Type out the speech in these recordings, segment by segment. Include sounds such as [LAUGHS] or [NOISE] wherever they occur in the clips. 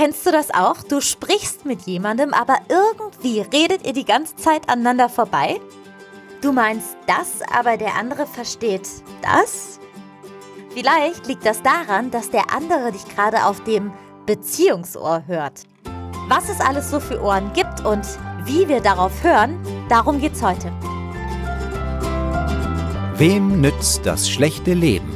Kennst du das auch? Du sprichst mit jemandem, aber irgendwie redet ihr die ganze Zeit aneinander vorbei? Du meinst das, aber der andere versteht das? Vielleicht liegt das daran, dass der andere dich gerade auf dem Beziehungsohr hört. Was es alles so für Ohren gibt und wie wir darauf hören, darum geht's heute. Wem nützt das schlechte Leben?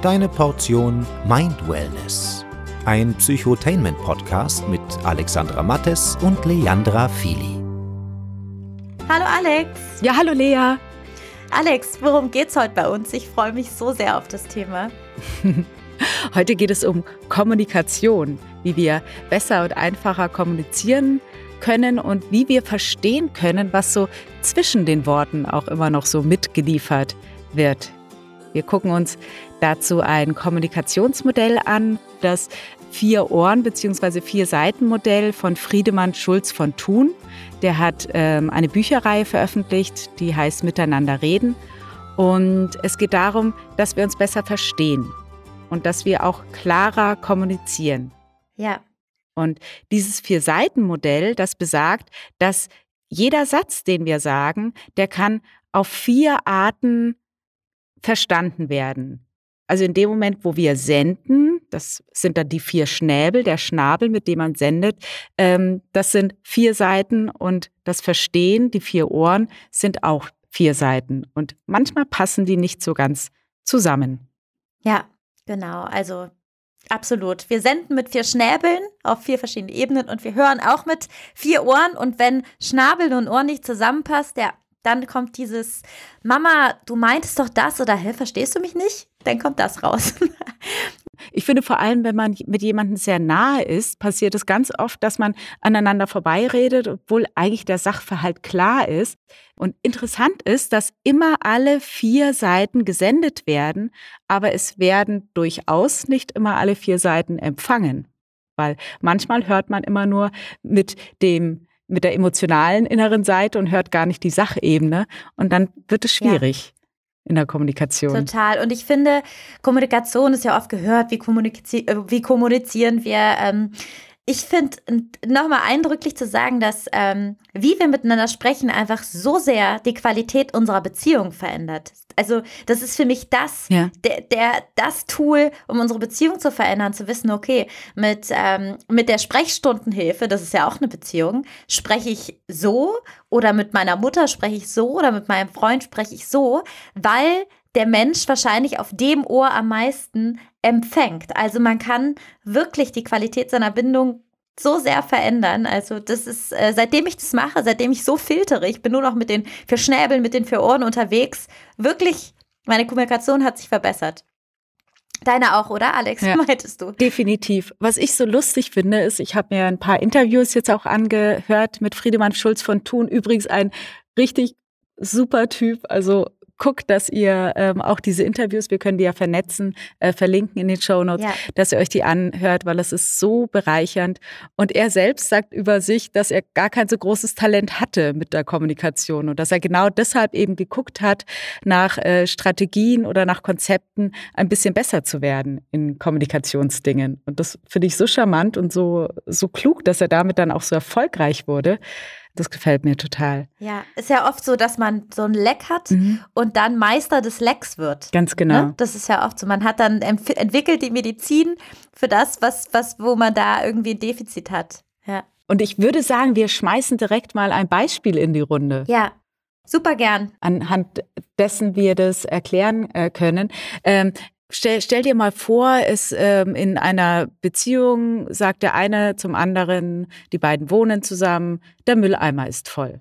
Deine Portion Mind Wellness. Ein Psychotainment-Podcast mit Alexandra Mattes und Leandra Fili. Hallo Alex. Ja, hallo Lea. Alex, worum geht's heute bei uns? Ich freue mich so sehr auf das Thema. [LAUGHS] heute geht es um Kommunikation, wie wir besser und einfacher kommunizieren können und wie wir verstehen können, was so zwischen den Worten auch immer noch so mitgeliefert wird. Wir gucken uns dazu ein Kommunikationsmodell an, das vier Ohren bzw. vier Seiten Modell von Friedemann Schulz von Thun. Der hat ähm, eine Bücherreihe veröffentlicht, die heißt Miteinander reden. Und es geht darum, dass wir uns besser verstehen und dass wir auch klarer kommunizieren. Ja. Und dieses Vier-Seiten-Modell, das besagt, dass jeder Satz, den wir sagen, der kann auf vier Arten verstanden werden. Also in dem Moment, wo wir senden, das sind dann die vier Schnäbel, der Schnabel, mit dem man sendet, ähm, das sind vier Seiten und das Verstehen, die vier Ohren, sind auch vier Seiten. Und manchmal passen die nicht so ganz zusammen. Ja, genau. Also Absolut. Wir senden mit vier Schnäbeln auf vier verschiedene Ebenen und wir hören auch mit vier Ohren. Und wenn Schnabel und Ohr nicht zusammenpasst, ja, dann kommt dieses Mama, du meintest doch das oder hä, verstehst du mich nicht? Dann kommt das raus. [LAUGHS] Ich finde vor allem, wenn man mit jemandem sehr nahe ist, passiert es ganz oft, dass man aneinander vorbeiredet, obwohl eigentlich der Sachverhalt klar ist. Und interessant ist, dass immer alle vier Seiten gesendet werden, aber es werden durchaus nicht immer alle vier Seiten empfangen. Weil manchmal hört man immer nur mit dem mit der emotionalen inneren Seite und hört gar nicht die Sachebene. Und dann wird es schwierig. Ja. In der Kommunikation. Total. Und ich finde, Kommunikation ist ja oft gehört, wie, kommunizieren, äh, wie kommunizieren wir. Ähm, ich finde nochmal eindrücklich zu sagen, dass ähm, wie wir miteinander sprechen einfach so sehr die Qualität unserer Beziehung verändert. Also das ist für mich das, ja. der, der, das Tool, um unsere Beziehung zu verändern, zu wissen, okay, mit, ähm, mit der Sprechstundenhilfe, das ist ja auch eine Beziehung, spreche ich so oder mit meiner Mutter spreche ich so oder mit meinem Freund spreche ich so, weil der Mensch wahrscheinlich auf dem Ohr am meisten empfängt. Also man kann wirklich die Qualität seiner Bindung so sehr verändern. Also das ist, äh, seitdem ich das mache, seitdem ich so filtere, ich bin nur noch mit den vier Schnäbeln, mit den vier Ohren unterwegs, wirklich, meine Kommunikation hat sich verbessert. Deine auch, oder Alex? Ja, [LAUGHS] meintest du? Definitiv. Was ich so lustig finde, ist, ich habe mir ein paar Interviews jetzt auch angehört mit Friedemann Schulz von Thun. Übrigens ein richtig super Typ. Also guckt, dass ihr ähm, auch diese Interviews, wir können die ja vernetzen, äh, verlinken in den Show Notes, ja. dass ihr euch die anhört, weil es ist so bereichernd. Und er selbst sagt über sich, dass er gar kein so großes Talent hatte mit der Kommunikation und dass er genau deshalb eben geguckt hat, nach äh, Strategien oder nach Konzepten ein bisschen besser zu werden in Kommunikationsdingen. Und das finde ich so charmant und so, so klug, dass er damit dann auch so erfolgreich wurde. Das gefällt mir total. Ja, ist ja oft so, dass man so ein Leck hat mhm. und dann Meister des Lecks wird. Ganz genau. Ne? Das ist ja oft so. Man hat dann entwickelt die Medizin für das, was, was, wo man da irgendwie ein Defizit hat. Ja. Und ich würde sagen, wir schmeißen direkt mal ein Beispiel in die Runde. Ja, Super gern. Anhand dessen wir das erklären äh, können. Ähm, Stell, stell dir mal vor, es ähm, in einer Beziehung sagt der eine zum anderen, die beiden wohnen zusammen, der Mülleimer ist voll.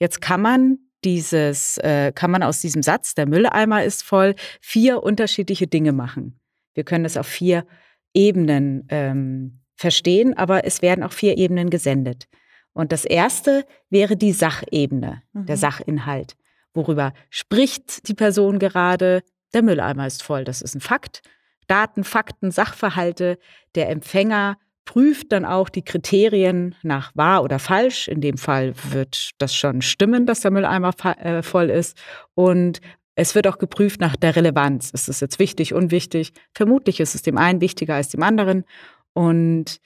Jetzt kann man dieses, äh, kann man aus diesem Satz, der Mülleimer ist voll, vier unterschiedliche Dinge machen. Wir können es auf vier Ebenen ähm, verstehen, aber es werden auch vier Ebenen gesendet. Und das erste wäre die Sachebene, mhm. der Sachinhalt. Worüber spricht die Person gerade? Der Mülleimer ist voll, das ist ein Fakt. Daten, Fakten, Sachverhalte. Der Empfänger prüft dann auch die Kriterien nach wahr oder falsch. In dem Fall wird das schon stimmen, dass der Mülleimer äh, voll ist. Und es wird auch geprüft nach der Relevanz. Ist es jetzt wichtig, unwichtig? Vermutlich ist es dem einen wichtiger als dem anderen. Und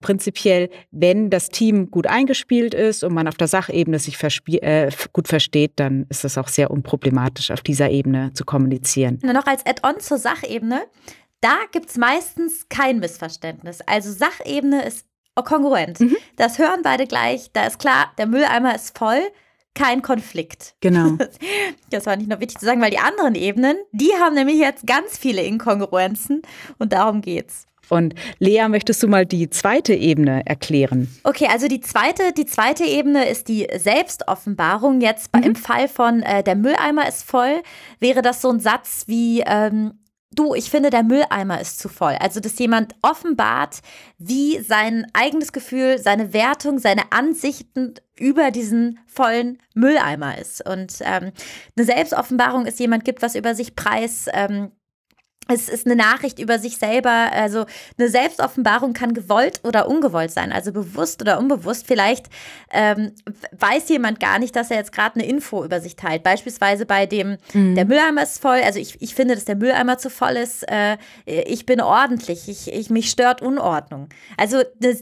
prinzipiell, wenn das Team gut eingespielt ist und man auf der Sachebene sich äh, gut versteht, dann ist das auch sehr unproblematisch, auf dieser Ebene zu kommunizieren. Nur noch als Add-on zur Sachebene. Da gibt es meistens kein Missverständnis. Also Sachebene ist kongruent. Mhm. Das hören beide gleich. Da ist klar, der Mülleimer ist voll kein Konflikt. Genau. [LAUGHS] Das war nicht nur wichtig zu sagen, weil die anderen Ebenen, die haben nämlich jetzt ganz viele Inkongruenzen und darum geht's. Und Lea, möchtest du mal die zweite Ebene erklären? Okay, also die zweite, die zweite Ebene ist die Selbstoffenbarung. Jetzt mhm. im Fall von äh, der Mülleimer ist voll, wäre das so ein Satz wie ähm, Du, ich finde, der Mülleimer ist zu voll. Also, dass jemand offenbart, wie sein eigenes Gefühl, seine Wertung, seine Ansichten über diesen vollen Mülleimer ist. Und ähm, eine Selbstoffenbarung ist, jemand gibt was über sich preis, ähm, es ist eine Nachricht über sich selber. Also eine Selbstoffenbarung kann gewollt oder ungewollt sein, also bewusst oder unbewusst. Vielleicht ähm, weiß jemand gar nicht, dass er jetzt gerade eine Info über sich teilt. Beispielsweise bei dem, mhm. der Mülleimer ist voll. Also ich, ich finde, dass der Mülleimer zu voll ist. Äh, ich bin ordentlich. Ich, ich, mich stört Unordnung. Also eine,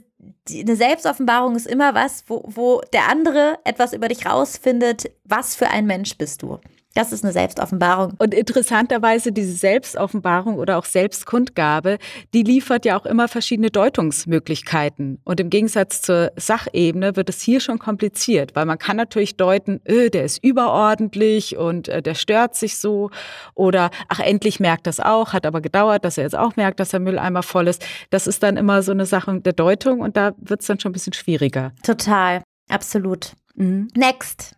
eine Selbstoffenbarung ist immer was, wo, wo der andere etwas über dich rausfindet. Was für ein Mensch bist du? Das ist eine Selbstoffenbarung. Und interessanterweise diese Selbstoffenbarung oder auch Selbstkundgabe, die liefert ja auch immer verschiedene Deutungsmöglichkeiten. Und im Gegensatz zur Sachebene wird es hier schon kompliziert, weil man kann natürlich deuten, öh, der ist überordentlich und äh, der stört sich so. Oder ach, endlich merkt das auch, hat aber gedauert, dass er jetzt auch merkt, dass der Mülleimer voll ist. Das ist dann immer so eine Sache der Deutung und da wird es dann schon ein bisschen schwieriger. Total, absolut. Mhm. Next.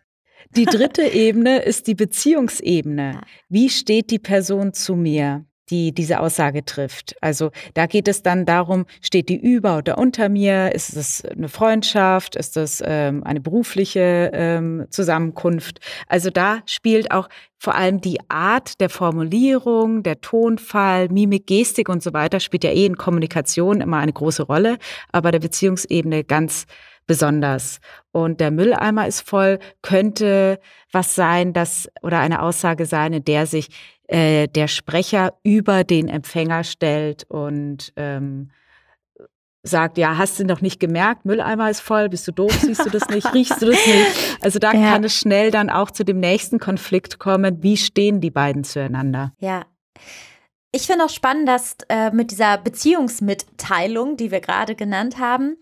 Die dritte Ebene ist die Beziehungsebene. Wie steht die Person zu mir? die diese Aussage trifft. Also da geht es dann darum, steht die über oder unter mir? Ist es eine Freundschaft? Ist es ähm, eine berufliche ähm, Zusammenkunft? Also da spielt auch vor allem die Art der Formulierung, der Tonfall, Mimik, Gestik und so weiter spielt ja eh in Kommunikation immer eine große Rolle, aber der Beziehungsebene ganz besonders. Und der Mülleimer ist voll, könnte was sein, das oder eine Aussage sein, in der sich äh, der Sprecher über den Empfänger stellt und ähm, sagt, ja, hast du noch nicht gemerkt, Mülleimer ist voll, bist du doof, siehst du das nicht, [LAUGHS] riechst du das nicht? Also da ja. kann es schnell dann auch zu dem nächsten Konflikt kommen, wie stehen die beiden zueinander? Ja. Ich finde auch spannend, dass äh, mit dieser Beziehungsmitteilung, die wir gerade genannt haben,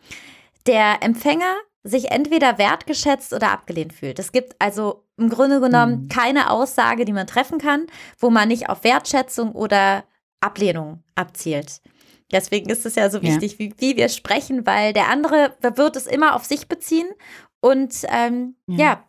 der Empfänger sich entweder wertgeschätzt oder abgelehnt fühlt. Es gibt also im Grunde genommen mhm. keine Aussage, die man treffen kann, wo man nicht auf Wertschätzung oder Ablehnung abzielt. Deswegen ist es ja so wichtig, ja. Wie, wie, wir sprechen, weil der andere wird es immer auf sich beziehen und ähm, ja. ja.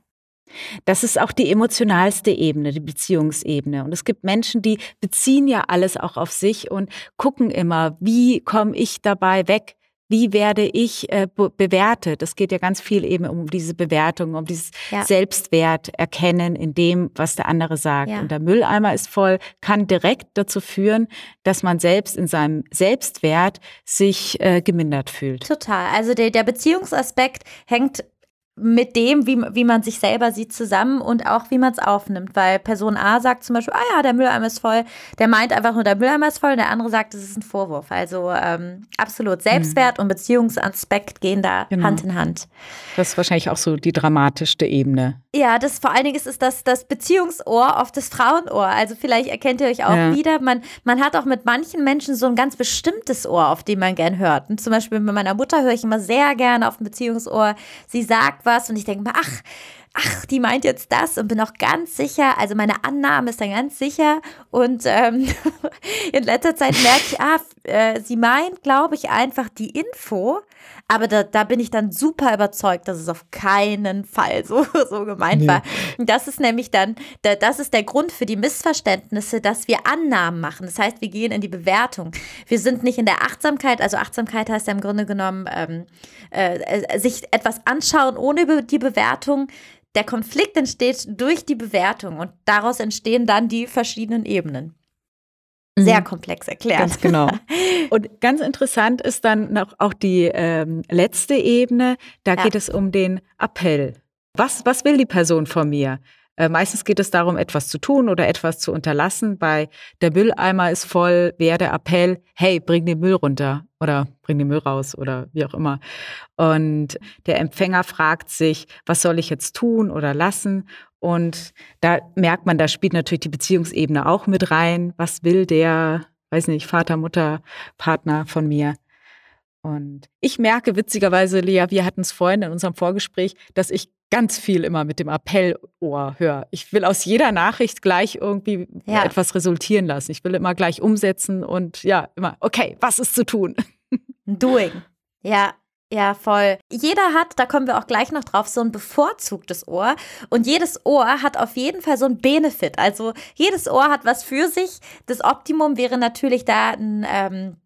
Das ist auch die emotionalste Ebene, die Beziehungsebene. Und es gibt Menschen, die beziehen ja alles auch auf sich und gucken immer, wie komme ich dabei weg? Wie werde ich äh, be bewertet? Es geht ja ganz viel eben um diese Bewertung, um dieses ja. Selbstwert erkennen in dem, was der andere sagt. Ja. Und der Mülleimer ist voll, kann direkt dazu führen, dass man selbst in seinem Selbstwert sich äh, gemindert fühlt. Total. Also der, der Beziehungsaspekt hängt mit dem, wie, wie man sich selber sieht, zusammen und auch wie man es aufnimmt. Weil Person A sagt zum Beispiel, ah ja, der Mülleimer ist voll, der meint einfach nur, der Mülleimer ist voll, und der andere sagt, es ist ein Vorwurf. Also ähm, absolut Selbstwert mhm. und Beziehungsaspekt gehen da genau. Hand in Hand. Das ist wahrscheinlich auch so die dramatischste Ebene. Ja, das vor allen Dingen ist es das, das Beziehungsohr auf das Frauenohr. Also vielleicht erkennt ihr euch auch ja. wieder. Man, man hat auch mit manchen Menschen so ein ganz bestimmtes Ohr, auf dem man gern hört. Und zum Beispiel mit meiner Mutter höre ich immer sehr gerne auf dem Beziehungsohr. Sie sagt was und ich denke mir, ach, ach, die meint jetzt das und bin auch ganz sicher, also meine Annahme ist dann ganz sicher und ähm, [LAUGHS] in letzter Zeit merke ich, ah, äh, sie meint, glaube ich, einfach die Info, aber da, da bin ich dann super überzeugt, dass es auf keinen Fall [LAUGHS] so, so gemeint nee. war. Das ist nämlich dann, das ist der Grund für die Missverständnisse, dass wir Annahmen machen. Das heißt, wir gehen in die Bewertung. Wir sind nicht in der Achtsamkeit, also Achtsamkeit heißt ja im Grunde genommen, ähm, äh, sich etwas anschauen ohne die Bewertung der Konflikt entsteht durch die Bewertung und daraus entstehen dann die verschiedenen Ebenen. Sehr mhm. komplex erklärt. Ganz genau. [LAUGHS] Und ganz interessant ist dann noch auch die ähm, letzte Ebene. Da ja. geht es um den Appell. Was, was will die Person von mir? Äh, meistens geht es darum, etwas zu tun oder etwas zu unterlassen. Bei der Mülleimer ist voll, wäre der Appell, hey, bring den Müll runter oder bring den Müll raus oder wie auch immer. Und der Empfänger fragt sich, was soll ich jetzt tun oder lassen? Und da merkt man, da spielt natürlich die Beziehungsebene auch mit rein. Was will der, weiß nicht, Vater, Mutter, Partner von mir? Und ich merke witzigerweise, Lea, wir hatten es vorhin in unserem Vorgespräch, dass ich ganz viel immer mit dem Appellohr höre. Ich will aus jeder Nachricht gleich irgendwie ja. etwas resultieren lassen. Ich will immer gleich umsetzen und ja, immer, okay, was ist zu tun? Doing. Ja, ja, voll. Jeder hat, da kommen wir auch gleich noch drauf, so ein bevorzugtes Ohr. Und jedes Ohr hat auf jeden Fall so ein Benefit. Also jedes Ohr hat was für sich. Das Optimum wäre natürlich da ein ähm,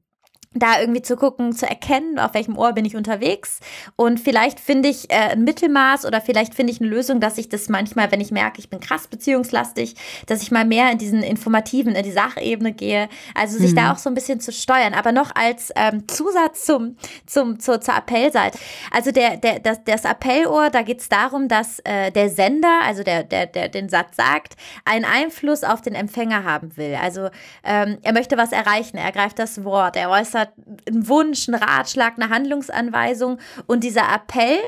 da irgendwie zu gucken, zu erkennen, auf welchem Ohr bin ich unterwegs. Und vielleicht finde ich äh, ein Mittelmaß oder vielleicht finde ich eine Lösung, dass ich das manchmal, wenn ich merke, ich bin krass beziehungslastig, dass ich mal mehr in diesen informativen, in die Sachebene gehe. Also sich mhm. da auch so ein bisschen zu steuern. Aber noch als ähm, Zusatz zum, zum, zur, zur Appellseite. Also der, der, das, das Appellohr, da geht es darum, dass äh, der Sender, also der, der, der den Satz sagt, einen Einfluss auf den Empfänger haben will. Also ähm, er möchte was erreichen, er greift das Wort, er äußert ein Wunsch, ein Ratschlag, eine Handlungsanweisung. Und dieser Appell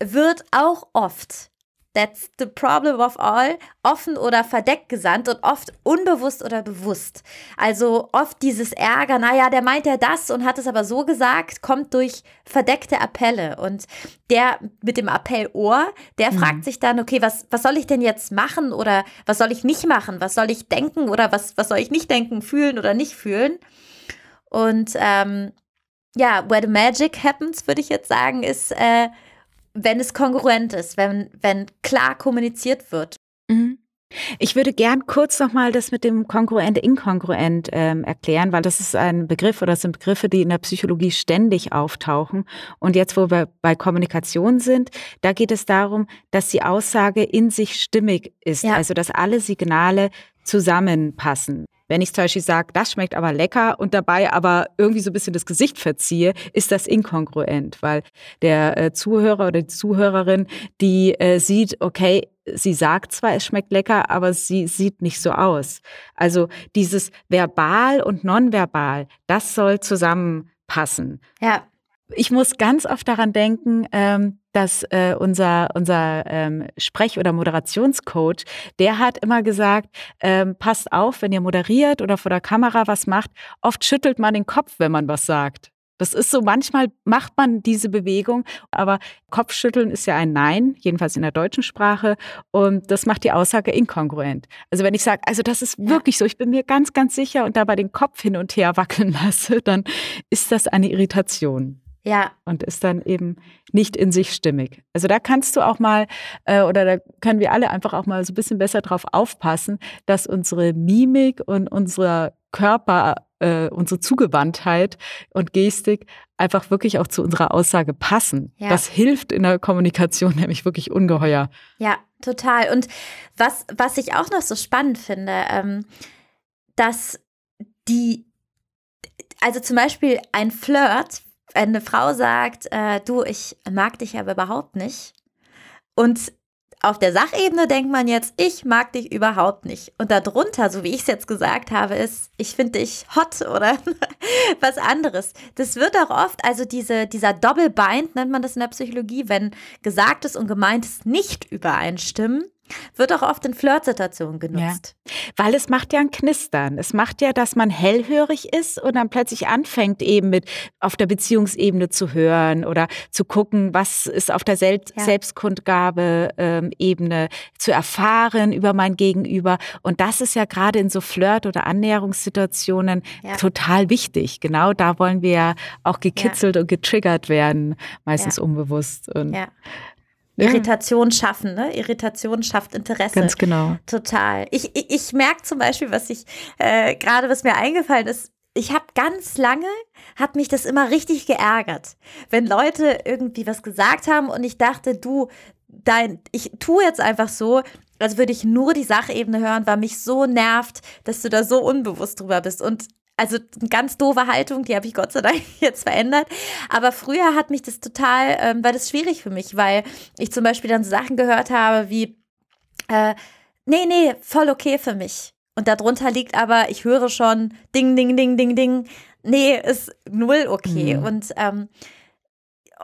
wird auch oft That's the problem of all. Offen oder verdeckt gesandt und oft unbewusst oder bewusst. Also oft dieses Ärger, naja, der meint ja das und hat es aber so gesagt, kommt durch verdeckte Appelle. Und der mit dem Appellohr, der mhm. fragt sich dann, okay, was, was soll ich denn jetzt machen oder was soll ich nicht machen? Was soll ich denken oder was, was soll ich nicht denken, fühlen oder nicht fühlen? Und ähm, ja, where the magic happens, würde ich jetzt sagen, ist, äh, wenn es kongruent ist, wenn, wenn klar kommuniziert wird. Mhm. Ich würde gern kurz nochmal das mit dem kongruent, inkongruent ähm, erklären, weil das ist ein Begriff oder das sind Begriffe, die in der Psychologie ständig auftauchen. Und jetzt, wo wir bei Kommunikation sind, da geht es darum, dass die Aussage in sich stimmig ist, ja. also dass alle Signale zusammenpassen. Wenn ich zum Beispiel sage, das schmeckt aber lecker und dabei aber irgendwie so ein bisschen das Gesicht verziehe, ist das inkongruent, weil der äh, Zuhörer oder die Zuhörerin, die äh, sieht, okay, sie sagt zwar, es schmeckt lecker, aber sie sieht nicht so aus. Also dieses verbal und nonverbal, das soll zusammenpassen. Ja. Ich muss ganz oft daran denken, ähm, dass äh, unser, unser ähm, Sprech- oder Moderationscoach, der hat immer gesagt, ähm, passt auf, wenn ihr moderiert oder vor der Kamera was macht, oft schüttelt man den Kopf, wenn man was sagt. Das ist so, manchmal macht man diese Bewegung, aber Kopfschütteln ist ja ein Nein, jedenfalls in der deutschen Sprache. Und das macht die Aussage inkongruent. Also wenn ich sage, also das ist wirklich so, ich bin mir ganz, ganz sicher und dabei den Kopf hin und her wackeln [LAUGHS] lasse, dann ist das eine Irritation. Ja. Und ist dann eben nicht in sich stimmig. Also da kannst du auch mal, äh, oder da können wir alle einfach auch mal so ein bisschen besser drauf aufpassen, dass unsere Mimik und unser Körper, äh, unsere Zugewandtheit und Gestik einfach wirklich auch zu unserer Aussage passen. Ja. Das hilft in der Kommunikation [LAUGHS] nämlich wirklich ungeheuer. Ja, total. Und was, was ich auch noch so spannend finde, ähm, dass die, also zum Beispiel ein Flirt eine Frau sagt, äh, du, ich mag dich aber überhaupt nicht. Und auf der Sachebene denkt man jetzt, ich mag dich überhaupt nicht. Und darunter, so wie ich es jetzt gesagt habe, ist, ich finde dich hot oder [LAUGHS] was anderes. Das wird auch oft, also diese, dieser Doppelbind nennt man das in der Psychologie, wenn Gesagtes und Gemeintes nicht übereinstimmen, wird auch oft in Flirtsituationen genutzt. Ja. Weil es macht ja ein Knistern. Es macht ja, dass man hellhörig ist und dann plötzlich anfängt, eben mit auf der Beziehungsebene zu hören oder zu gucken, was ist auf der Sel ja. Selbstkundgabe-Ebene ähm, zu erfahren über mein Gegenüber. Und das ist ja gerade in so Flirt- oder Annäherungssituationen ja. total wichtig. Genau da wollen wir ja auch gekitzelt und getriggert werden, meistens unbewusst. Und ja. Irritation schaffen, ne? Irritation schafft Interesse. Ganz genau. Total. Ich, ich, ich merke zum Beispiel, was ich äh, gerade, was mir eingefallen ist, ich habe ganz lange, hat mich das immer richtig geärgert, wenn Leute irgendwie was gesagt haben und ich dachte, du, dein, ich tue jetzt einfach so, als würde ich nur die Sachebene hören, weil mich so nervt, dass du da so unbewusst drüber bist. Und also eine ganz doofe Haltung, die habe ich Gott sei Dank [LAUGHS] jetzt verändert. Aber früher hat mich das total, ähm, war das schwierig für mich, weil ich zum Beispiel dann so Sachen gehört habe wie, äh, nee, nee, voll okay für mich. Und darunter liegt aber, ich höre schon Ding, Ding, Ding, Ding, Ding. Nee, ist null okay. Mhm. Und ähm,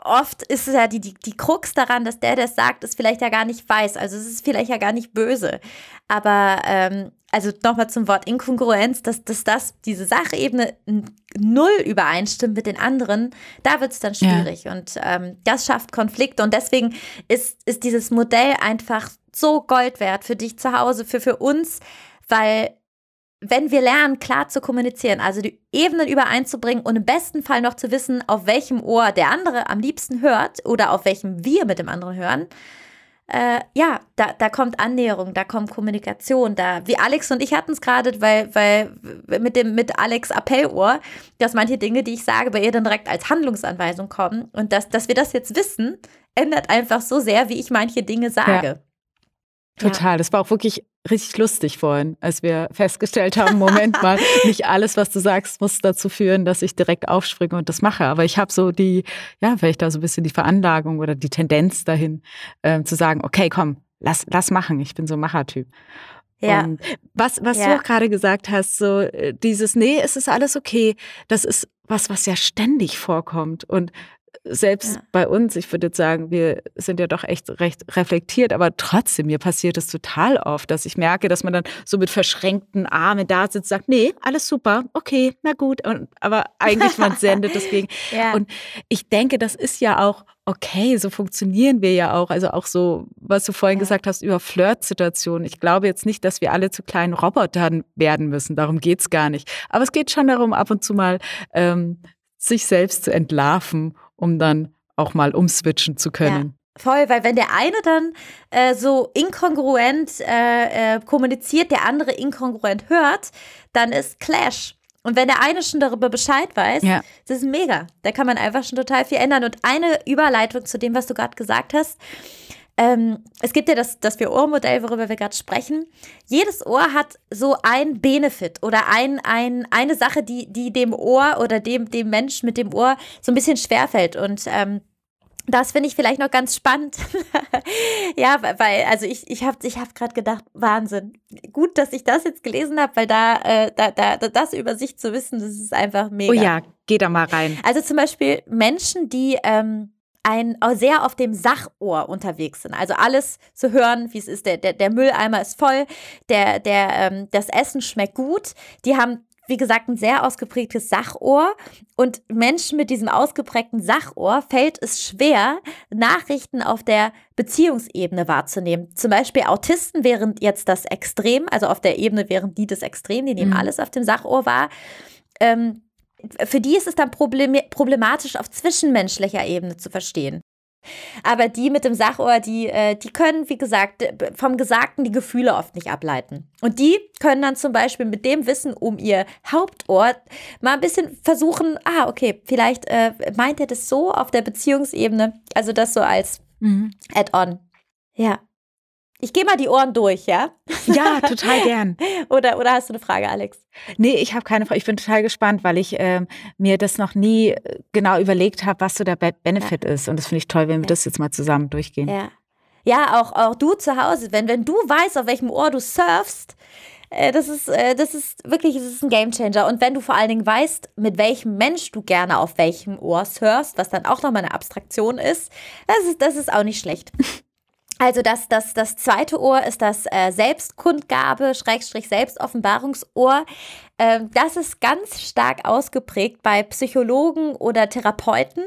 oft ist es ja die, die, die Krux daran, dass der, der es sagt, es vielleicht ja gar nicht weiß. Also es ist vielleicht ja gar nicht böse. Aber ähm, also nochmal zum Wort Inkongruenz, dass, dass das, diese Sachebene null übereinstimmt mit den anderen, da wird es dann schwierig. Ja. Und ähm, das schafft Konflikte. Und deswegen ist, ist dieses Modell einfach so Gold wert für dich zu Hause, für, für uns, weil wenn wir lernen, klar zu kommunizieren, also die Ebenen übereinzubringen und im besten Fall noch zu wissen, auf welchem Ohr der andere am liebsten hört oder auf welchem wir mit dem anderen hören, äh, ja, da, da kommt Annäherung, da kommt Kommunikation, da, wie Alex und ich hatten es gerade, weil, weil mit dem, mit Alex Appellohr, dass manche Dinge, die ich sage, bei ihr dann direkt als Handlungsanweisung kommen und dass, dass wir das jetzt wissen, ändert einfach so sehr, wie ich manche Dinge sage. Ja. Total. Das war auch wirklich richtig lustig vorhin, als wir festgestellt haben, Moment mal, [LAUGHS] nicht alles, was du sagst, muss dazu führen, dass ich direkt aufspringe und das mache. Aber ich habe so die, ja, vielleicht da so ein bisschen die Veranlagung oder die Tendenz dahin, äh, zu sagen, okay, komm, lass, lass machen. Ich bin so ein Machertyp. Ja. Und was, was ja. du auch gerade gesagt hast, so äh, dieses, nee, es ist alles okay, das ist was, was ja ständig vorkommt. Und selbst ja. bei uns, ich würde jetzt sagen, wir sind ja doch echt recht reflektiert, aber trotzdem, mir passiert es total oft, dass ich merke, dass man dann so mit verschränkten Armen da sitzt, sagt, nee, alles super, okay, na gut, und, aber eigentlich man sendet deswegen. [LAUGHS] ja. Und ich denke, das ist ja auch okay, so funktionieren wir ja auch. Also auch so, was du vorhin ja. gesagt hast über Flirtsituationen. Ich glaube jetzt nicht, dass wir alle zu kleinen Robotern werden müssen. Darum geht es gar nicht. Aber es geht schon darum, ab und zu mal ähm, sich selbst zu entlarven um dann auch mal umswitchen zu können. Ja. Voll, weil wenn der eine dann äh, so inkongruent äh, äh, kommuniziert, der andere inkongruent hört, dann ist Clash. Und wenn der eine schon darüber Bescheid weiß, ja. das ist mega. Da kann man einfach schon total viel ändern. Und eine Überleitung zu dem, was du gerade gesagt hast. Ähm, es gibt ja das, das Vier-Ohr-Modell, worüber wir gerade sprechen. Jedes Ohr hat so ein Benefit oder ein, ein, eine Sache, die, die dem Ohr oder dem, dem Mensch mit dem Ohr so ein bisschen schwerfällt. Und ähm, das finde ich vielleicht noch ganz spannend. [LAUGHS] ja, weil, also ich, ich habe ich hab gerade gedacht, Wahnsinn. Gut, dass ich das jetzt gelesen habe, weil da, äh, da, da, das über sich zu wissen, das ist einfach mega. Oh ja, geh da mal rein. Also zum Beispiel Menschen, die ähm, ein, sehr auf dem Sachohr unterwegs sind. Also alles zu hören, wie es ist. Der, der, der Mülleimer ist voll, der, der, ähm, das Essen schmeckt gut. Die haben wie gesagt, ein sehr ausgeprägtes Sachohr. Und Menschen mit diesem ausgeprägten Sachohr fällt es schwer, Nachrichten auf der Beziehungsebene wahrzunehmen. Zum Beispiel Autisten wären jetzt das Extrem, also auf der Ebene wären die das Extrem, die nehmen mhm. alles auf dem Sachohr wahr. Ähm, für die ist es dann problematisch, auf zwischenmenschlicher Ebene zu verstehen. Aber die mit dem Sachohr, die, äh, die können, wie gesagt, vom Gesagten die Gefühle oft nicht ableiten. Und die können dann zum Beispiel mit dem Wissen um ihr Hauptohr mal ein bisschen versuchen, ah, okay, vielleicht äh, meint er das so auf der Beziehungsebene, also das so als mhm. Add-on. Ja. Ich gehe mal die Ohren durch, ja? Ja, total gern. [LAUGHS] oder, oder hast du eine Frage, Alex? Nee, ich habe keine Frage. Ich bin total gespannt, weil ich ähm, mir das noch nie äh, genau überlegt habe, was so der Benefit ja. ist. Und das finde ich toll, wenn wir ja. das jetzt mal zusammen durchgehen. Ja, ja auch, auch du zu Hause, wenn, wenn du weißt, auf welchem Ohr du surfst, äh, das ist, äh, das ist wirklich, das ist ein Gamechanger. Und wenn du vor allen Dingen weißt, mit welchem Mensch du gerne auf welchem Ohr surfst, was dann auch nochmal eine Abstraktion ist, das ist, das ist auch nicht schlecht. [LAUGHS] Also das, das, das zweite Ohr ist das äh, Selbstkundgabe, Schrägstrich Selbstoffenbarungsohr. Ähm, das ist ganz stark ausgeprägt bei Psychologen oder Therapeuten,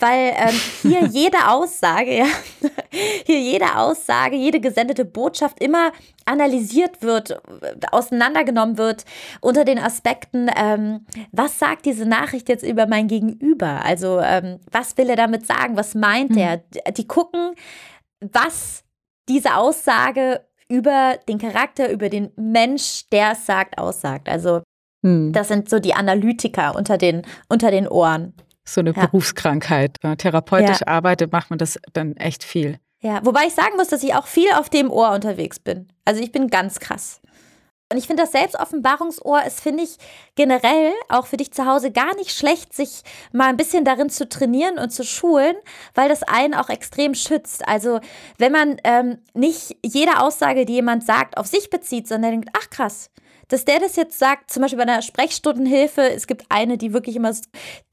weil ähm, hier [LAUGHS] jede Aussage, ja, [LAUGHS] hier jede Aussage, jede gesendete Botschaft immer analysiert wird, auseinandergenommen wird unter den Aspekten, ähm, was sagt diese Nachricht jetzt über mein Gegenüber? Also was will er damit sagen? Was meint mhm. er? Die gucken, was diese Aussage über den Charakter, über den Mensch, der es sagt, aussagt. Also hm. das sind so die Analytiker unter den, unter den Ohren. So eine ja. Berufskrankheit. Wenn man therapeutisch ja. arbeitet, macht man das dann echt viel. Ja, wobei ich sagen muss, dass ich auch viel auf dem Ohr unterwegs bin. Also ich bin ganz krass. Und ich finde, das Selbstoffenbarungsohr ist, finde ich, generell auch für dich zu Hause gar nicht schlecht, sich mal ein bisschen darin zu trainieren und zu schulen, weil das einen auch extrem schützt. Also wenn man ähm, nicht jede Aussage, die jemand sagt, auf sich bezieht, sondern denkt, ach krass, dass der das jetzt sagt, zum Beispiel bei einer Sprechstundenhilfe, es gibt eine, die wirklich immer,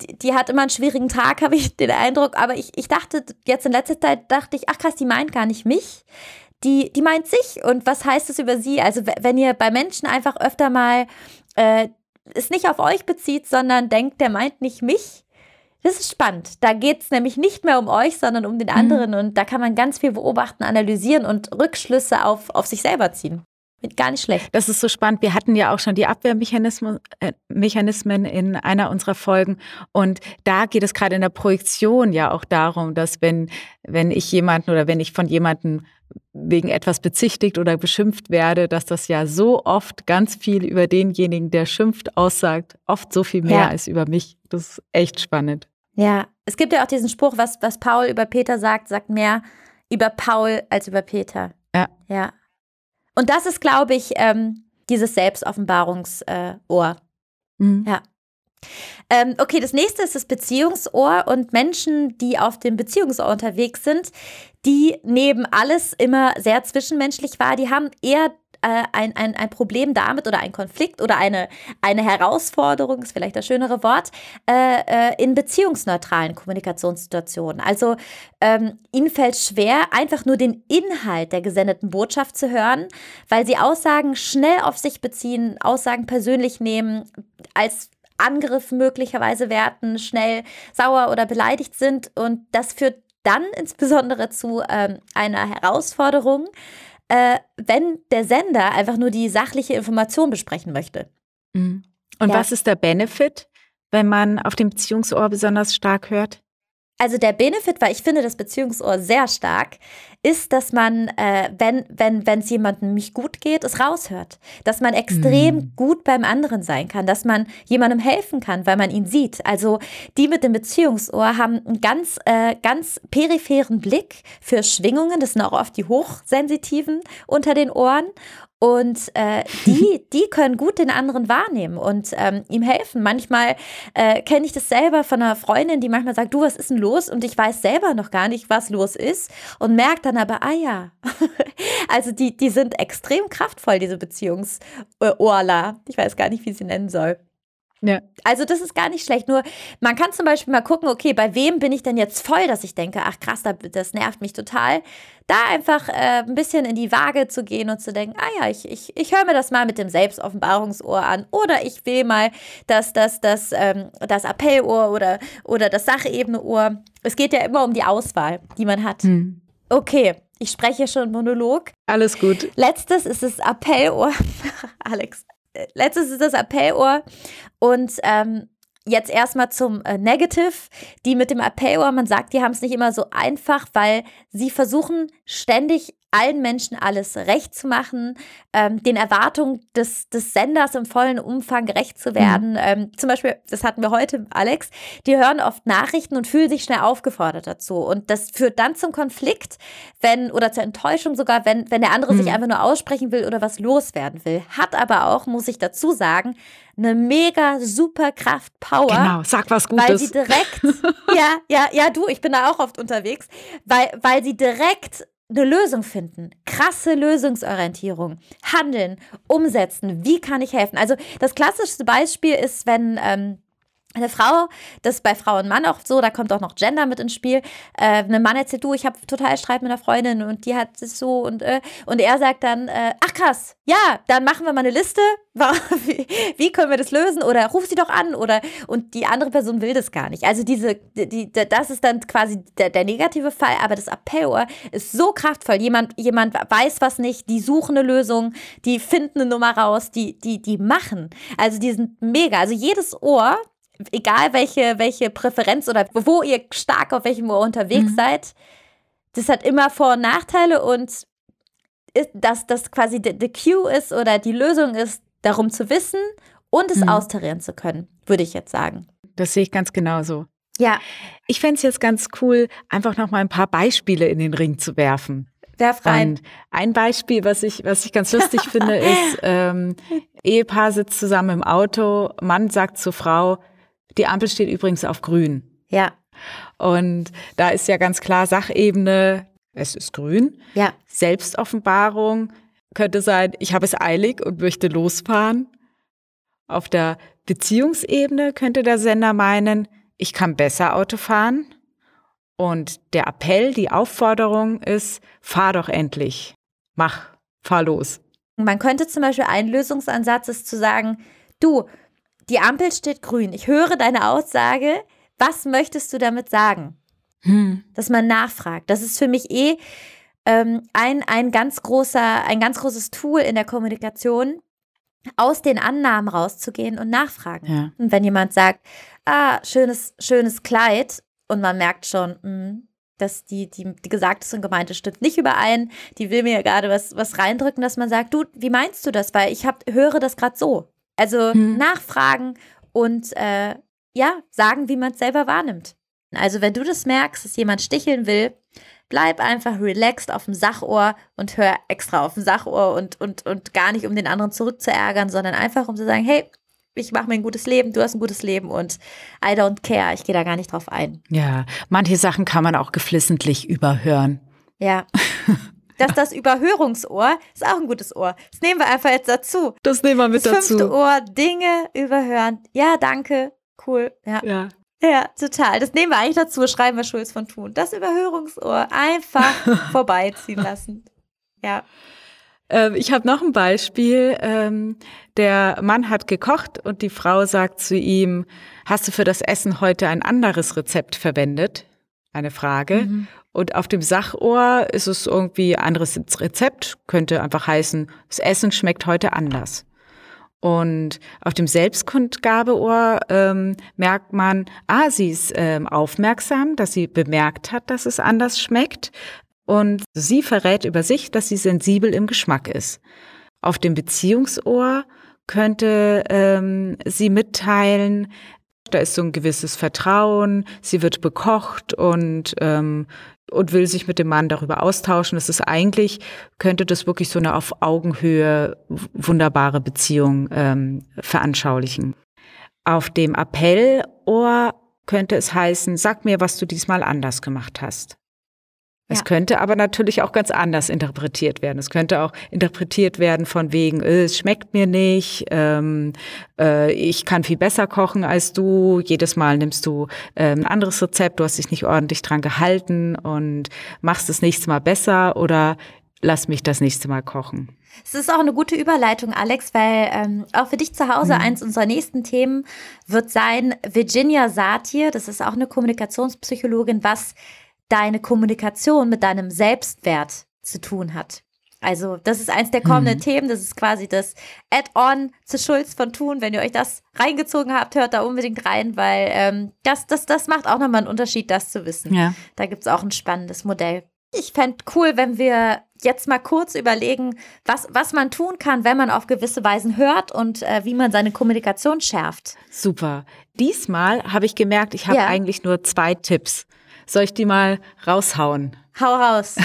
die, die hat immer einen schwierigen Tag, [LAUGHS] habe ich den Eindruck, aber ich, ich dachte jetzt in letzter Zeit, dachte ich, ach krass, die meint gar nicht mich, die, die meint sich und was heißt es über sie? Also wenn ihr bei Menschen einfach öfter mal äh, es nicht auf euch bezieht, sondern denkt, der meint nicht mich, das ist spannend. Da geht es nämlich nicht mehr um euch, sondern um den mhm. anderen. Mhm. Und da kann man ganz viel beobachten, analysieren und Rückschlüsse auf, auf sich selber ziehen. Gar nicht schlecht. Das ist so spannend. Wir hatten ja auch schon die Abwehrmechanismen äh, in einer unserer Folgen. Und da geht es gerade in der Projektion ja auch darum, dass wenn, wenn ich jemanden oder wenn ich von jemandem wegen etwas bezichtigt oder beschimpft werde, dass das ja so oft ganz viel über denjenigen, der schimpft, aussagt, oft so viel mehr ja. als über mich. Das ist echt spannend. Ja, es gibt ja auch diesen Spruch, was, was Paul über Peter sagt, sagt mehr über Paul als über Peter. Ja. Ja. Und das ist, glaube ich, ähm, dieses Selbstoffenbarungsohr. Äh, mhm. Ja. Ähm, okay, das nächste ist das Beziehungsohr und Menschen, die auf dem Beziehungsohr unterwegs sind, die neben alles immer sehr zwischenmenschlich war, die haben eher äh, ein, ein, ein Problem damit oder ein Konflikt oder eine, eine Herausforderung, ist vielleicht das schönere Wort, äh, äh, in beziehungsneutralen Kommunikationssituationen. Also ähm, ihnen fällt schwer, einfach nur den Inhalt der gesendeten Botschaft zu hören, weil sie Aussagen schnell auf sich beziehen, Aussagen persönlich nehmen, als Angriff möglicherweise werten, schnell sauer oder beleidigt sind. Und das führt dann [LAUGHS] insbesondere zu ähm, einer Herausforderung, äh, wenn der Sender einfach nur die sachliche Information besprechen möchte. Mhm. Und ja. was ist der Benefit, wenn man auf dem Beziehungsohr besonders stark hört? Also der Benefit, weil ich finde das Beziehungsohr sehr stark, ist, dass man, äh, wenn wenn wenn es jemandem nämlich gut geht, es raushört. Dass man extrem mm. gut beim anderen sein kann, dass man jemandem helfen kann, weil man ihn sieht. Also die mit dem Beziehungsohr haben einen ganz, äh, ganz peripheren Blick für Schwingungen. Das sind auch oft die Hochsensitiven unter den Ohren. Und äh, die, [LAUGHS] die können gut den anderen wahrnehmen und ähm, ihm helfen. Manchmal äh, kenne ich das selber von einer Freundin, die manchmal sagt, du, was ist denn los? Und ich weiß selber noch gar nicht, was los ist und merkt dann aber, ah ja. [LAUGHS] also die, die sind extrem kraftvoll, diese Beziehungsorla. Ich weiß gar nicht, wie sie nennen soll. Ja. Also das ist gar nicht schlecht. Nur man kann zum Beispiel mal gucken, okay, bei wem bin ich denn jetzt voll, dass ich denke, ach krass, das nervt mich total. Da einfach äh, ein bisschen in die Waage zu gehen und zu denken, ah ja, ich, ich, ich höre mir das mal mit dem Selbstoffenbarungsohr an. Oder ich will mal das, das, das, ähm, das Appellohr oder, oder das Sachebene-Ohr. Es geht ja immer um die Auswahl, die man hat. Hm. Okay, ich spreche schon Monolog. Alles gut. Letztes ist das Appellohr. [LAUGHS] Alex, letztes ist das Appellohr und ähm, jetzt erstmal zum äh, Negative. Die mit dem Appellohr, man sagt, die haben es nicht immer so einfach, weil sie versuchen ständig allen Menschen alles recht zu machen, ähm, den Erwartungen des, des Senders im vollen Umfang gerecht zu werden. Mhm. Ähm, zum Beispiel, das hatten wir heute, Alex, die hören oft Nachrichten und fühlen sich schnell aufgefordert dazu. Und das führt dann zum Konflikt, wenn, oder zur Enttäuschung sogar, wenn, wenn der andere mhm. sich einfach nur aussprechen will oder was loswerden will. Hat aber auch, muss ich dazu sagen, eine mega super Kraft, Power. Genau, sag was Gutes. Weil sie direkt, [LAUGHS] ja, ja, ja, du, ich bin da auch oft unterwegs, weil, weil sie direkt eine Lösung finden. Krasse Lösungsorientierung. Handeln, umsetzen. Wie kann ich helfen? Also das klassischste Beispiel ist, wenn ähm, eine Frau, das ist bei Frau und Mann auch so, da kommt auch noch Gender mit ins Spiel. Äh, ein Mann erzählt, du, ich habe total Streit mit einer Freundin und die hat es so und äh, und er sagt dann, äh, ach krass, ja, dann machen wir mal eine Liste, [LAUGHS] wie, wie, können wir das lösen oder ruf sie doch an oder und die andere Person will das gar nicht. Also diese, die, die das ist dann quasi der, der negative Fall, aber das Appellohr ist so kraftvoll. Jemand, jemand weiß was nicht, die suchen eine Lösung, die finden eine Nummer raus, die, die, die machen. Also die sind mega. Also jedes Ohr egal welche, welche Präferenz oder wo ihr stark auf welchem Ohr unterwegs mhm. seid, das hat immer Vor- und Nachteile und dass das quasi the, the Cue ist oder die Lösung ist, darum zu wissen und es mhm. austarieren zu können, würde ich jetzt sagen. Das sehe ich ganz genauso. Ja. Ich fände es jetzt ganz cool, einfach noch mal ein paar Beispiele in den Ring zu werfen. Darf rein. Und ein Beispiel, was ich, was ich ganz lustig [LAUGHS] finde, ist, ähm, Ehepaar sitzt zusammen im Auto, Mann sagt zur Frau, die Ampel steht übrigens auf grün. Ja. Und da ist ja ganz klar Sachebene, es ist grün. Ja. Selbstoffenbarung könnte sein, ich habe es eilig und möchte losfahren. Auf der Beziehungsebene könnte der Sender meinen, ich kann besser Auto fahren. Und der Appell, die Aufforderung ist, fahr doch endlich. Mach, fahr los. Man könnte zum Beispiel ein Lösungsansatz ist zu sagen, du, die Ampel steht grün. Ich höre deine Aussage. Was möchtest du damit sagen? Hm. Dass man nachfragt. Das ist für mich eh ähm, ein, ein ganz großer, ein ganz großes Tool in der Kommunikation, aus den Annahmen rauszugehen und nachfragen. Ja. Und wenn jemand sagt, ah, schönes, schönes Kleid, und man merkt schon, mh, hm, dass die, die, die Gesagtes und Gemeinte stimmt nicht überein, die will mir ja gerade was, was reindrücken, dass man sagt, du, wie meinst du das? Weil ich hab, höre das gerade so. Also hm. nachfragen und äh, ja, sagen, wie man es selber wahrnimmt. Also wenn du das merkst, dass jemand sticheln will, bleib einfach relaxed auf dem Sachohr und hör extra auf dem Sachohr und, und, und gar nicht, um den anderen zurückzuärgern, sondern einfach, um zu sagen, hey, ich mache mir ein gutes Leben, du hast ein gutes Leben und I don't care, ich gehe da gar nicht drauf ein. Ja, manche Sachen kann man auch geflissentlich überhören. Ja. [LAUGHS] dass das Überhörungsohr ist auch ein gutes Ohr. Das nehmen wir einfach jetzt dazu. Das nehmen wir mit das dazu. Fünfte Ohr, Dinge überhören. Ja, danke. Cool. Ja. ja. Ja, total. Das nehmen wir eigentlich dazu, schreiben wir Schulz von Thun. Das Überhörungsohr einfach [LAUGHS] vorbeiziehen lassen. Ja. Ähm, ich habe noch ein Beispiel. Ähm, der Mann hat gekocht und die Frau sagt zu ihm, hast du für das Essen heute ein anderes Rezept verwendet? Eine Frage. Mhm. Und auf dem Sachohr ist es irgendwie anderes Rezept, könnte einfach heißen, das Essen schmeckt heute anders. Und auf dem Selbstkundgabeohr ähm, merkt man, ah, sie ist ähm, aufmerksam, dass sie bemerkt hat, dass es anders schmeckt. Und sie verrät über sich, dass sie sensibel im Geschmack ist. Auf dem Beziehungsohr könnte ähm, sie mitteilen, da ist so ein gewisses Vertrauen, sie wird bekocht und ähm, und will sich mit dem Mann darüber austauschen. Das ist eigentlich, könnte das wirklich so eine auf Augenhöhe wunderbare Beziehung ähm, veranschaulichen. Auf dem Appellohr könnte es heißen, sag mir, was du diesmal anders gemacht hast. Es ja. könnte aber natürlich auch ganz anders interpretiert werden. Es könnte auch interpretiert werden von wegen, äh, es schmeckt mir nicht, ähm, äh, ich kann viel besser kochen als du, jedes Mal nimmst du äh, ein anderes Rezept, du hast dich nicht ordentlich dran gehalten und machst das nächste Mal besser oder lass mich das nächste Mal kochen. Es ist auch eine gute Überleitung, Alex, weil ähm, auch für dich zu Hause mhm. eins unserer nächsten Themen wird sein Virginia Satir. Das ist auch eine Kommunikationspsychologin, was deine Kommunikation mit deinem Selbstwert zu tun hat. Also, das ist eins der kommenden mhm. Themen. Das ist quasi das Add-on zu Schulz von Thun. Wenn ihr euch das reingezogen habt, hört da unbedingt rein, weil ähm, das, das, das macht auch nochmal einen Unterschied, das zu wissen. Ja. Da gibt es auch ein spannendes Modell. Ich fände cool, wenn wir jetzt mal kurz überlegen, was, was man tun kann, wenn man auf gewisse Weisen hört und äh, wie man seine Kommunikation schärft. Super. Diesmal habe ich gemerkt, ich habe ja. eigentlich nur zwei Tipps. Soll ich die mal raushauen? Hau raus.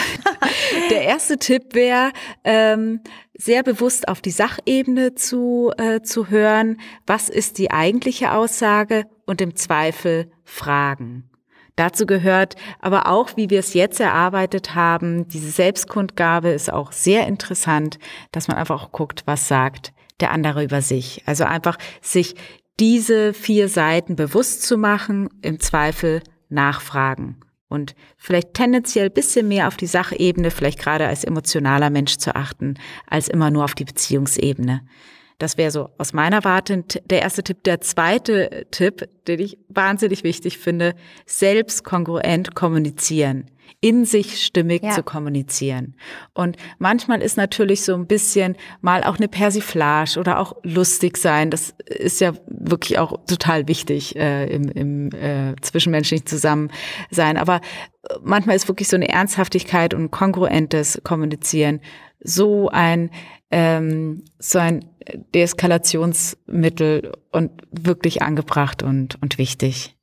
[LAUGHS] Der erste Tipp wäre, ähm, sehr bewusst auf die Sachebene zu, äh, zu hören. Was ist die eigentliche Aussage? Und im Zweifel fragen. Dazu gehört aber auch, wie wir es jetzt erarbeitet haben, diese Selbstkundgabe ist auch sehr interessant, dass man einfach auch guckt, was sagt der andere über sich. Also einfach sich diese vier Seiten bewusst zu machen, im Zweifel nachfragen und vielleicht tendenziell bisschen mehr auf die Sachebene, vielleicht gerade als emotionaler Mensch zu achten, als immer nur auf die Beziehungsebene. Das wäre so aus meiner Warte der erste Tipp. Der zweite Tipp, den ich wahnsinnig wichtig finde, selbst kongruent kommunizieren in sich stimmig ja. zu kommunizieren. Und manchmal ist natürlich so ein bisschen mal auch eine Persiflage oder auch lustig sein. Das ist ja wirklich auch total wichtig äh, im, im äh, zwischenmenschlichen Zusammensein. Aber äh, manchmal ist wirklich so eine Ernsthaftigkeit und kongruentes Kommunizieren so ein ähm, so ein Deeskalationsmittel und wirklich angebracht und und wichtig.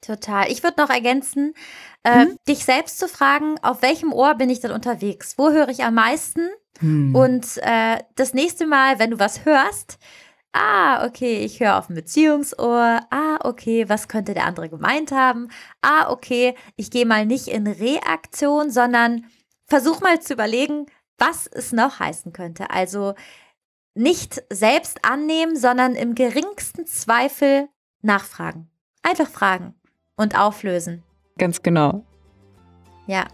Total. Ich würde noch ergänzen, äh, hm? dich selbst zu fragen, auf welchem Ohr bin ich denn unterwegs? Wo höre ich am meisten? Hm. Und äh, das nächste Mal, wenn du was hörst, ah, okay, ich höre auf ein Beziehungsohr. Ah, okay, was könnte der andere gemeint haben? Ah, okay, ich gehe mal nicht in Reaktion, sondern versuch mal zu überlegen, was es noch heißen könnte. Also nicht selbst annehmen, sondern im geringsten Zweifel nachfragen. Einfach fragen und auflösen. Ganz genau. Ja.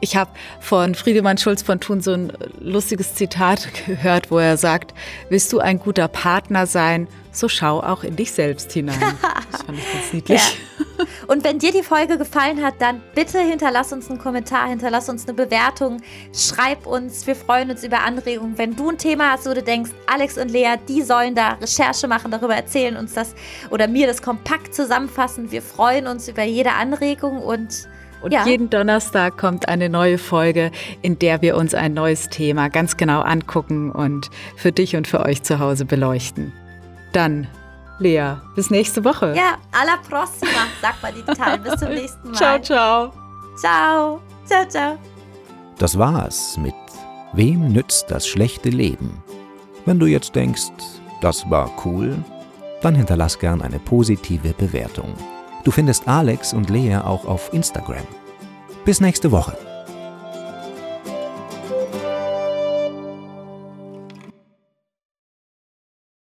Ich habe von Friedemann Schulz von Thun so ein lustiges Zitat gehört, wo er sagt, willst du ein guter Partner sein, so schau auch in dich selbst hinein. [LAUGHS] Das fand ich ganz niedlich. Ja. Und wenn dir die Folge gefallen hat, dann bitte hinterlass uns einen Kommentar, hinterlass uns eine Bewertung, schreib uns, wir freuen uns über Anregungen. Wenn du ein Thema hast, wo du denkst, Alex und Lea, die sollen da Recherche machen, darüber erzählen uns das oder mir das kompakt zusammenfassen. Wir freuen uns über jede Anregung und und ja. jeden Donnerstag kommt eine neue Folge, in der wir uns ein neues Thema ganz genau angucken und für dich und für euch zu Hause beleuchten. Dann, Lea, bis nächste Woche. Ja, alla prossima, sagt man digital. bis zum nächsten Mal. Ciao, ciao. Ciao. Ciao, ciao. Das war's mit Wem nützt das schlechte Leben? Wenn du jetzt denkst, das war cool, dann hinterlass gern eine positive Bewertung. Du findest Alex und Lea auch auf Instagram. Bis nächste Woche.